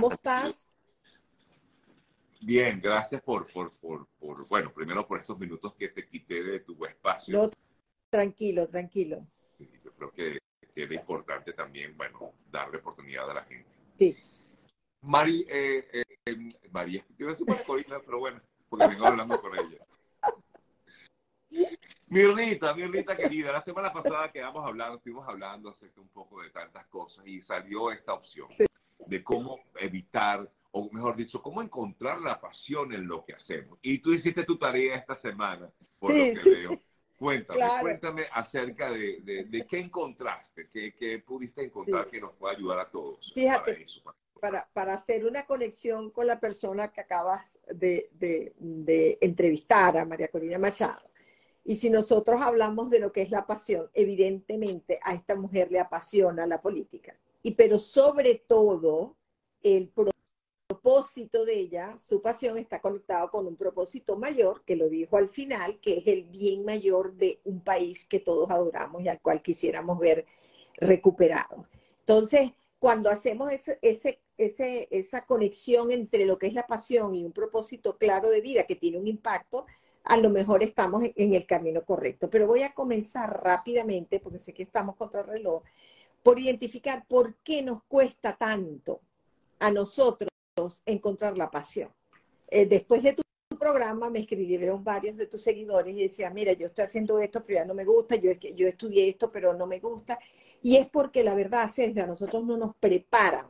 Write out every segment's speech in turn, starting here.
¿Cómo estás? Bien, gracias por, por, por, por, bueno, primero por estos minutos que te quité de tu espacio. No, tranquilo, tranquilo. yo creo que, que, es importante también, bueno, darle oportunidad a la gente. Sí. Mari, eh, eh, María, te iba a decir Corina, pero bueno, porque vengo hablando con ella. Mirlita, Mirlita querida, la semana pasada quedamos hablando, estuvimos hablando acerca un poco de tantas cosas y salió esta opción de cómo evitar, o mejor dicho, cómo encontrar la pasión en lo que hacemos. Y tú hiciste tu tarea esta semana, por lo que veo. Cuéntame, cuéntame acerca de, de, qué encontraste, qué, qué pudiste encontrar que nos pueda ayudar a todos. Fíjate, para, para, hacer una conexión con la persona que acabas de, de entrevistar, a María Corina Machado y si nosotros hablamos de lo que es la pasión, evidentemente a esta mujer le apasiona la política. Y pero sobre todo el propósito de ella, su pasión está conectado con un propósito mayor, que lo dijo al final, que es el bien mayor de un país que todos adoramos y al cual quisiéramos ver recuperado. Entonces, cuando hacemos ese, ese, ese, esa conexión entre lo que es la pasión y un propósito claro de vida que tiene un impacto, a lo mejor estamos en el camino correcto. Pero voy a comenzar rápidamente, porque sé que estamos contra el reloj, por identificar por qué nos cuesta tanto a nosotros encontrar la pasión. Eh, después de tu programa me escribieron varios de tus seguidores y decían, mira, yo estoy haciendo esto, pero ya no me gusta, yo, yo estudié esto, pero no me gusta. Y es porque la verdad, Sergio, a nosotros no nos preparan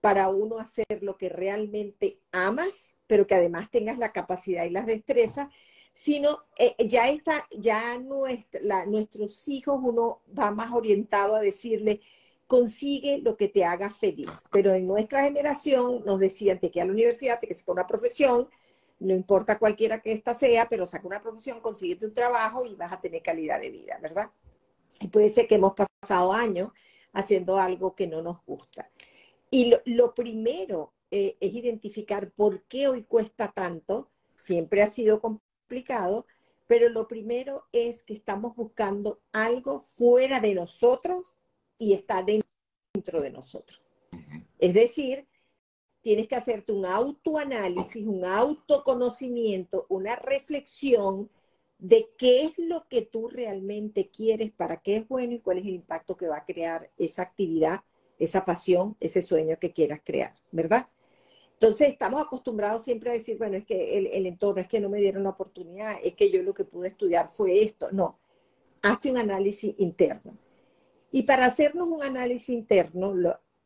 para uno hacer lo que realmente amas, pero que además tengas la capacidad y las destrezas sino eh, ya está, ya nuestra, nuestros hijos uno va más orientado a decirle, consigue lo que te haga feliz. Pero en nuestra generación nos decían, te queda a la universidad, te que saca una profesión, no importa cualquiera que esta sea, pero saca una profesión, consíguete un trabajo y vas a tener calidad de vida, ¿verdad? Y puede ser que hemos pasado años haciendo algo que no nos gusta. Y lo, primero eh, es identificar por qué hoy cuesta tanto. Siempre ha sido pero lo primero es que estamos buscando algo fuera de nosotros y está dentro de nosotros. Es decir, tienes que hacerte un autoanálisis, un autoconocimiento, una reflexión de qué es lo que tú realmente quieres, para qué es bueno y cuál es el impacto que va a crear esa actividad, esa pasión, ese sueño que quieras crear, ¿verdad? Entonces estamos acostumbrados siempre a decir, bueno, es que el, entorno, es que no me dieron la oportunidad, es que yo lo que pude estudiar fue esto. No, hazte un análisis interno. Y para hacernos un análisis interno,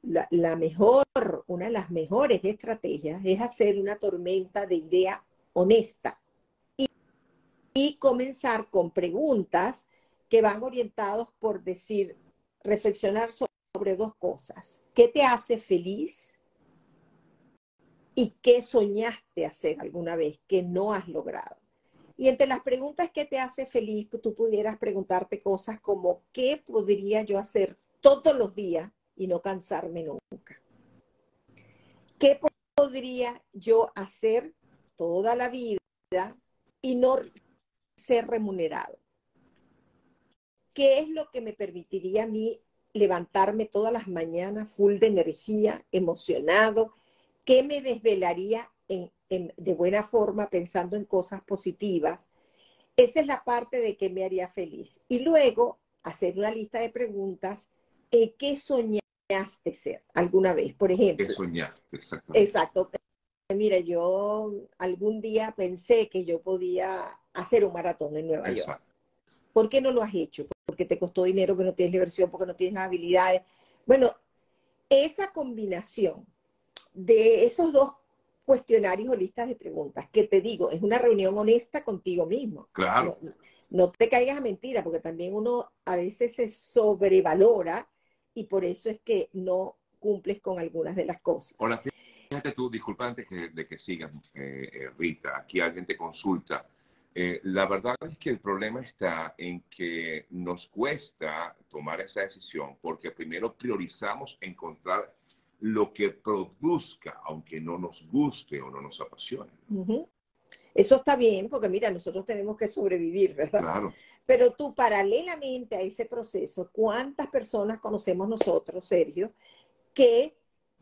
la, mejor, una de las mejores estrategias es hacer una tormenta de idea honesta y, y comenzar con preguntas que van orientados por decir, reflexionar sobre dos cosas. ¿Qué te hace feliz? Y qué soñaste hacer alguna vez que no has logrado. Y entre las preguntas que te hace feliz, tú pudieras preguntarte cosas como, ¿qué podría yo hacer todos los días y no cansarme nunca? ¿Qué podría yo hacer toda la vida y no ser remunerado? ¿Qué es lo que me permitiría a mí levantarme todas las mañanas full de energía, emocionado, ¿Qué me desvelaría de buena forma pensando en cosas positivas? Esa es la parte de que me haría feliz. Y luego hacer una lista de preguntas. Eh, ¿Qué soñaste ser alguna vez? Por ejemplo. ¿Qué soñaste? Exacto. Mira, yo algún día pensé que yo podía hacer un maratón en Nueva York. ¿Por qué no lo has hecho? Porque te costó dinero, porque no tienes diversión, porque no tienes las habilidades. Bueno, esa combinación de esos dos cuestionarios o listas de preguntas, que te digo, es una reunión honesta contigo mismo. Claro. No, te caigas a mentira, porque también uno a veces se sobrevalora y por eso es que no cumples con algunas de las cosas. Hola, fíjate tú, disculpa antes de que sigas, eh, eh, Rita, aquí alguien te consulta. Eh, la verdad es que el problema está en que nos cuesta tomar esa decisión porque primero priorizamos encontrar lo que produzca, aunque no nos guste o no nos apasione. Eso está bien, porque mira, nosotros tenemos que sobrevivir, ¿verdad? Claro. Pero tú, paralelamente a ese proceso, ¿cuántas personas conocemos nosotros, Sergio, que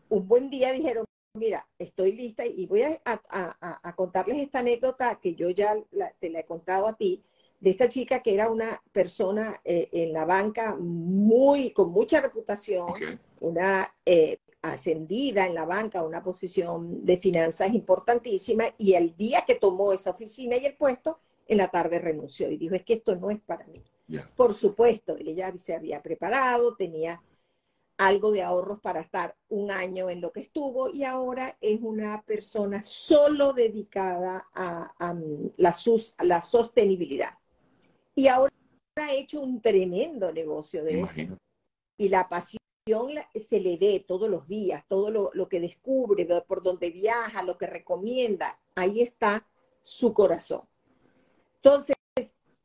un buen día dijeron, mira, estoy lista y voy a, contarles esta anécdota que yo ya te la he contado a ti, de esta chica que era una persona eh, en la banca muy, con mucha reputación, una eh, ascendida en la banca, una posición de finanzas importantísima, y el día que tomó esa oficina y el puesto, en la tarde renunció y dijo, es que esto no es para mí. Por supuesto, ella se había preparado, tenía algo de ahorros para estar un año en lo que estuvo y ahora es una persona solo dedicada a, la, la, sostenibilidad. Y ahora ha hecho un tremendo negocio de eso. Y la pasión se le ve todos los días, todo lo, lo que descubre, por donde viaja, lo que recomienda, ahí está su corazón. Entonces,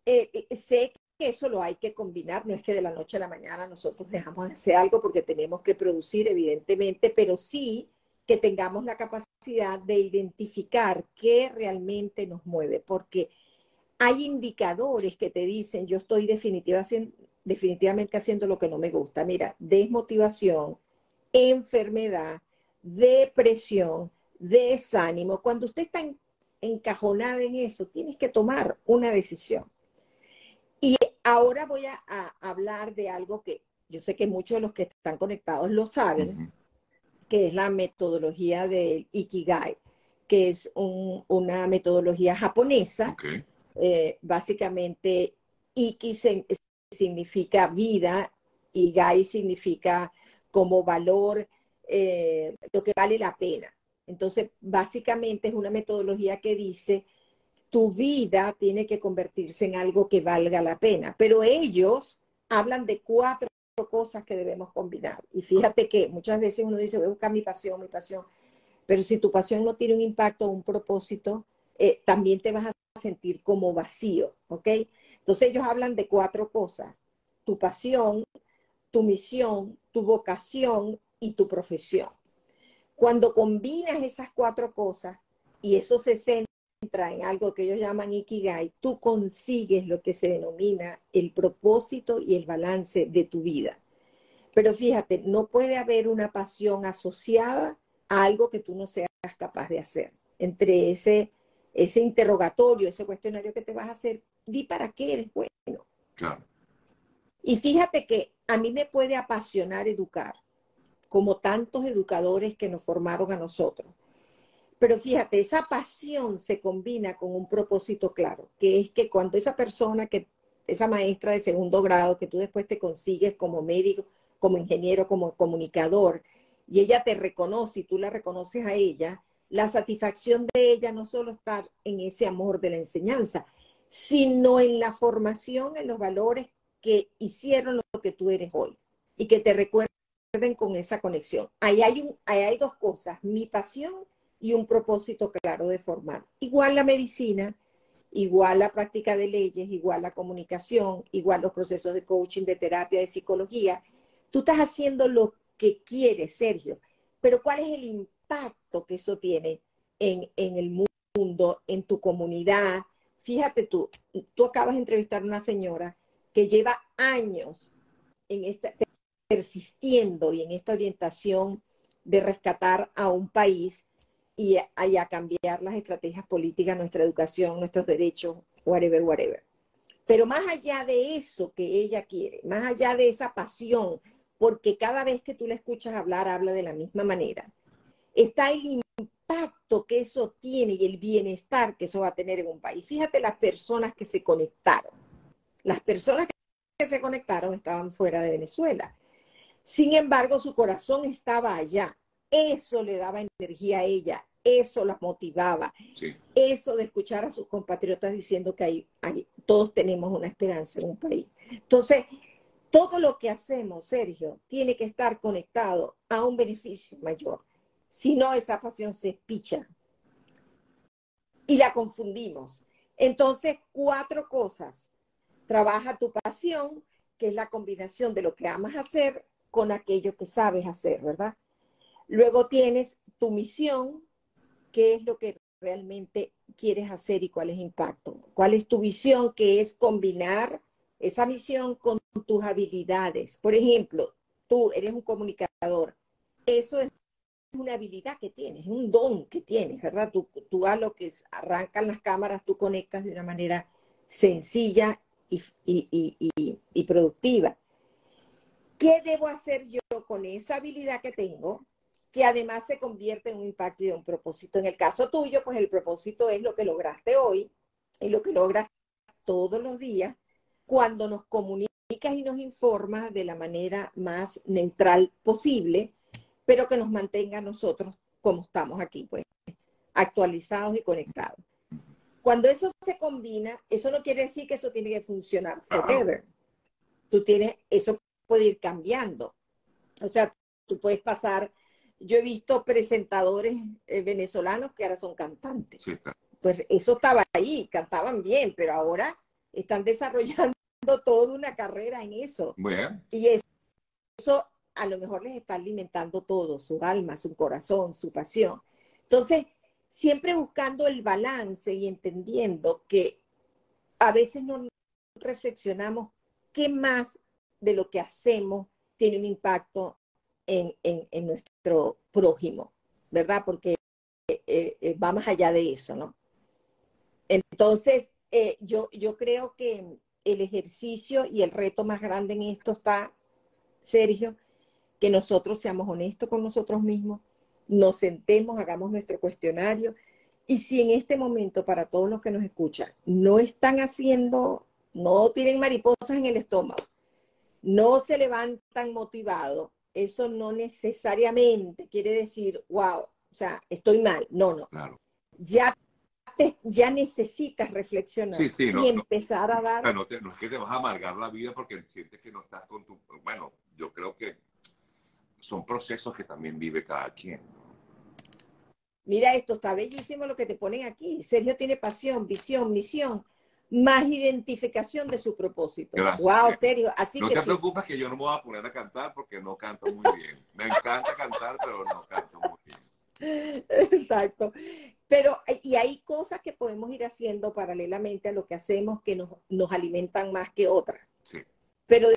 eh, eh, sé que eso lo hay que combinar, no es que de la noche a la mañana nosotros dejamos de hacer algo porque tenemos que producir, evidentemente, pero sí que tengamos la capacidad de identificar qué realmente nos mueve, porque hay indicadores que te dicen, yo estoy definitivamente haciendo lo que no me gusta. Mira, desmotivación, enfermedad, depresión, desánimo. Cuando usted está en encajonada en eso, tienes que tomar una decisión. Y ahora voy a, hablar de algo que yo sé que muchos de los que están conectados lo saben, que es la metodología del Ikigai, que es una metodología japonesa. Eh, básicamente, Iki significa vida y Gai significa como valor, eh, lo que vale la pena. Entonces, básicamente es una metodología que dice, tu vida tiene que convertirse en algo que valga la pena. Pero ellos hablan de cuatro cosas que debemos combinar. Y fíjate que muchas veces uno dice, voy a buscar mi pasión, mi pasión. Pero si tu pasión no tiene un impacto un propósito, eh, también te vas a sentir como vacío, ¿ok? Entonces ellos hablan de cuatro cosas. Tu pasión, tu misión, tu vocación y tu profesión. Cuando combinas esas cuatro cosas y eso se centra en algo que ellos llaman Ikigai, tú consigues lo que se denomina el propósito y el balance de tu vida. Pero fíjate, no puede haber una pasión asociada a algo que tú no seas capaz de hacer. Entre ese, ese interrogatorio, ese cuestionario que te vas a hacer, di para qué eres bueno. Y fíjate que a mí me puede apasionar educar, como tantos educadores que nos formaron a nosotros. Pero fíjate, esa pasión se combina con un propósito claro, que es que cuando esa persona, que esa maestra de segundo grado que tú después te consigues como médico, como ingeniero, como comunicador, y ella te reconoce y tú la reconoces a ella, la satisfacción de ella no solo está en ese amor de la enseñanza, sino en la formación, en los valores que hicieron lo que tú eres hoy y que te recuerdan con esa conexión. Ahí hay, un, hay dos cosas, mi pasión y un propósito claro de formar. Igual la medicina, igual la práctica de leyes, igual la comunicación, igual los procesos de coaching, de terapia, de psicología. Tú estás haciendo lo que quieres, Sergio, pero ¿cuál es el impacto que eso tiene en, en el mundo, en tu comunidad? Fíjate tú, tú acabas de entrevistar a una señora que lleva años en esta, persistiendo y en esta orientación de rescatar a un país y a, cambiar las estrategias políticas, nuestra educación, nuestros derechos, whatever, whatever. Pero más allá de eso que ella quiere, más allá de esa pasión, porque cada vez que tú la escuchas hablar, habla de la misma manera, está el impacto que eso tiene y el bienestar que eso va a tener en un país. Fíjate las personas que se conectaron. Las personas que se conectaron estaban fuera de Venezuela. Sin embargo, su corazón estaba allá. Eso le daba energía a ella, eso la motivaba. Eso de escuchar a sus compatriotas diciendo que hay, todos tenemos una esperanza en un país. Entonces, todo lo que hacemos, Sergio, tiene que estar conectado a un beneficio mayor. Si no, esa pasión se picha y la confundimos. Entonces, cuatro cosas. Trabaja tu pasión, que es la combinación de lo que amas hacer con aquello que sabes hacer, ¿verdad? Luego tienes tu misión, qué es lo que realmente quieres hacer y cuál es el impacto. ¿Cuál es tu visión? Que es combinar esa misión con tus habilidades. Por ejemplo, tú eres un comunicador. Eso es una habilidad que tienes, es un don que tienes, ¿verdad? Tú, tú a lo que arrancan las cámaras, tú conectas de una manera sencilla y, y productiva. ¿Qué debo hacer yo con esa habilidad que tengo? que además se convierte en un impacto y un propósito. En el caso tuyo, pues el propósito es lo que lograste hoy y lo que logras todos los días cuando nos comunicas y nos informas de la manera más neutral posible, pero que nos mantenga a nosotros como estamos aquí, pues, actualizados y conectados. Cuando eso se combina, eso no quiere decir que eso tiene que funcionar forever. Tú tienes, eso puede ir cambiando. O sea, tú puedes pasar yo he visto presentadores eh, venezolanos que ahora son cantantes. Pues eso estaba ahí, cantaban bien, pero ahora están desarrollando toda una carrera en eso. Y eso, eso a lo mejor les está alimentando todo, su alma, su corazón, su pasión. Entonces, siempre buscando el balance y entendiendo que a veces no reflexionamos qué más de lo que hacemos tiene un impacto en, nuestro prójimo, ¿verdad? Porque eh, eh, va más allá de eso, ¿no? Entonces, eh, yo, yo creo que el ejercicio y el reto más grande en esto está, Sergio, que nosotros seamos honestos con nosotros mismos, nos sentemos, hagamos nuestro cuestionario. Y si en este momento, para todos los que nos escuchan, no están haciendo, no tienen mariposas en el estómago, no se levantan motivados, eso no necesariamente quiere decir, wow, o sea, estoy mal. No, no. Ya, ya necesitas reflexionar y empezar a dar... no, es que te vas a amargar la vida porque sientes que no estás con tu... Bueno, yo creo que son procesos que también vive cada quien. Mira esto, está bellísimo lo que te ponen aquí. Sergio tiene pasión, visión, misión más identificación de su propósito. Wow, serio. Así no te preocupes que yo no me voy a poner a cantar porque no canto muy bien. Me encanta cantar, pero no canto muy bien. Exacto. Pero, y hay cosas que podemos ir haciendo paralelamente a lo que hacemos que nos, nos alimentan más que otras. Sí. Pero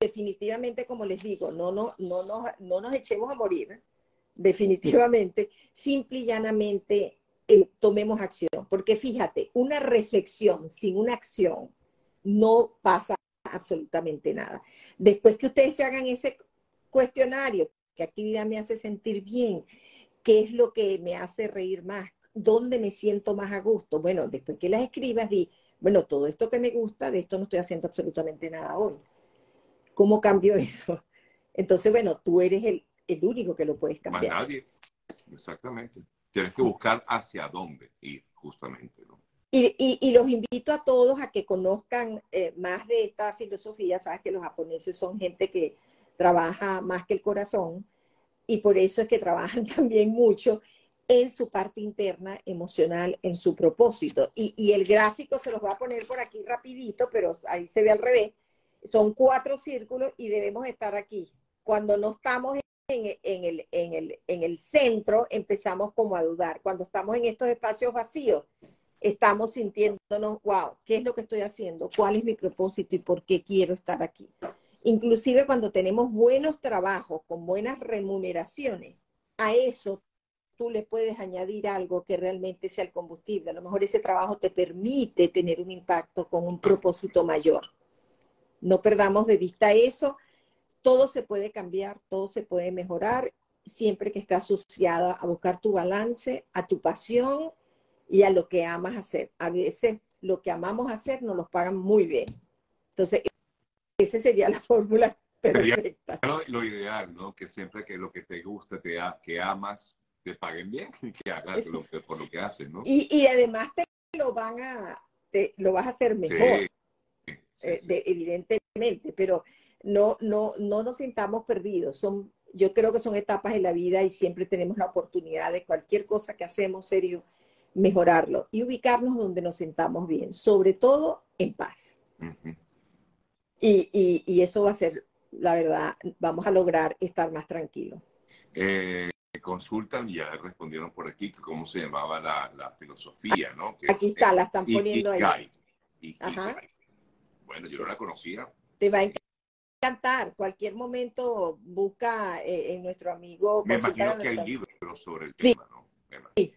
definitivamente, como les digo, no, no, no, no, no nos echemos a morir. Definitivamente, simple y llanamente tomemos acción. Porque fíjate, una reflexión sin una acción no pasa absolutamente nada. Después que ustedes se hagan ese cuestionario, ¿qué actividad me hace sentir bien? ¿Qué es lo que me hace reír más? ¿Dónde me siento más a gusto? Bueno, después que las escribas, di, bueno, todo esto que me gusta, de esto no estoy haciendo absolutamente nada hoy. ¿Cómo cambio eso? Entonces, bueno, tú eres el, el único que lo puedes cambiar. Más nadie. Exactamente. Tienes que buscar hacia dónde ir, justamente. ¿no? Y, y, los invito a todos a que conozcan eh, más de esta filosofía. Sabes que los japoneses son gente que trabaja más que el corazón y por eso es que trabajan también mucho en su parte interna emocional, en su propósito. Y, y el gráfico se los voy a poner por aquí rapidito, pero ahí se ve al revés. Son cuatro círculos y debemos estar aquí. Cuando no estamos en, el, el centro, empezamos como a dudar. Cuando estamos en estos espacios vacíos, estamos sintiéndonos, wow, ¿qué es lo que estoy haciendo? ¿Cuál es mi propósito y por qué quiero estar aquí? Inclusive cuando tenemos buenos trabajos con buenas remuneraciones, a eso tú le puedes añadir algo que realmente sea el combustible. A lo mejor ese trabajo te permite tener un impacto con un propósito mayor. No perdamos de vista eso todo se puede cambiar, todo se puede mejorar, siempre que esté asociada a buscar tu balance, a tu pasión y a lo que amas hacer. A veces lo que amamos hacer nos lo pagan muy bien. Entonces, esa sería la fórmula perfecta. lo ideal, ¿no? Que siempre que lo que te gusta, te, que amas, te paguen bien y que hagas lo que, por lo que haces, ¿no? Y, además te lo van a, te, lo vas a hacer mejor, eh, evidentemente, pero no, no, no nos sintamos perdidos. Son, yo creo que son etapas de la vida y siempre tenemos la oportunidad de cualquier cosa que hacemos, serio, mejorarlo y ubicarnos donde nos sintamos bien, sobre todo en paz. y, y, eso va a ser, la verdad, vamos a lograr estar más tranquilos. Eh, consultan y ya respondieron por aquí cómo se llamaba la, filosofía, ¿no? aquí está, la están poniendo ahí. Bueno, yo no la conocía. Te va a encantar. Cualquier momento busca eh, en nuestro amigo. Me imagino que hay libros sobre el tema, ¿no? Sí,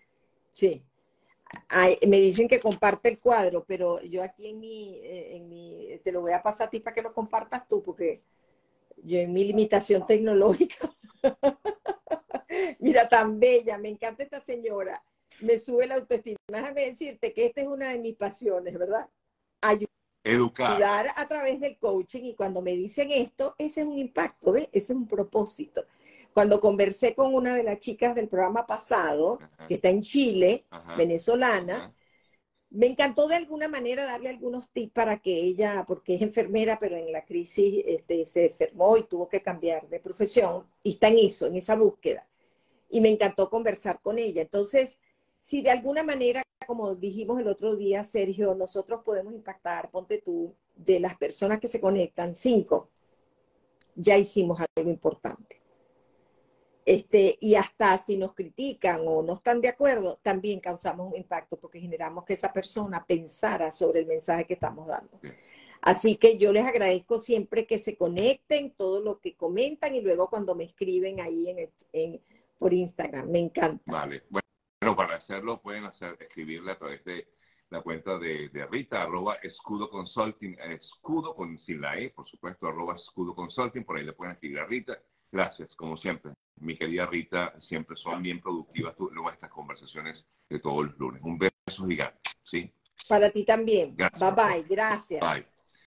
sí. me dicen que comparte el cuadro, pero yo aquí en mi, eh, en mi, te lo voy a pasar a ti para que lo compartas tú, porque yo en mi limitación tecnológica. Mira, tan bella, me encanta esta señora, me sube la autoestima. Déjame decirte que esta es una de mis pasiones, ¿verdad? Ayudar a través del coaching y cuando me dicen esto, ese es un impacto, ¿ves? Ese es un propósito. Cuando conversé con una de las chicas del programa pasado, que está en Chile, venezolana, me encantó de alguna manera darle algunos tips para que ella, porque es enfermera, pero en la crisis este, se enfermó y tuvo que cambiar de profesión, y está en eso, en esa búsqueda. Y me encantó conversar con ella. Entonces, si de alguna manera, como dijimos el otro día, Sergio, nosotros podemos impactar, ponte tú, de las personas que se conectan, cinco, ya hicimos algo importante. Este, y hasta si nos critican o no están de acuerdo, también causamos un impacto porque generamos que esa persona pensara sobre el mensaje que estamos dando. Así que yo les agradezco siempre que se conecten, todo lo que comentan y luego cuando me escriben ahí en, en por Instagram. Me encanta. Vale. Bueno, para hacerlo pueden hacer, escribirle a través de la cuenta de, Rita, arroba escudo consulting, escudo con sin la E, por supuesto, arroba escudo consulting, por ahí le pueden escribir a Rita. Gracias, como siempre. Mi querida Rita, siempre son bien productivas luego estas conversaciones de todos los lunes. Un beso gigante, ¿sí? Para ti también. Bye bye, gracias. Bye.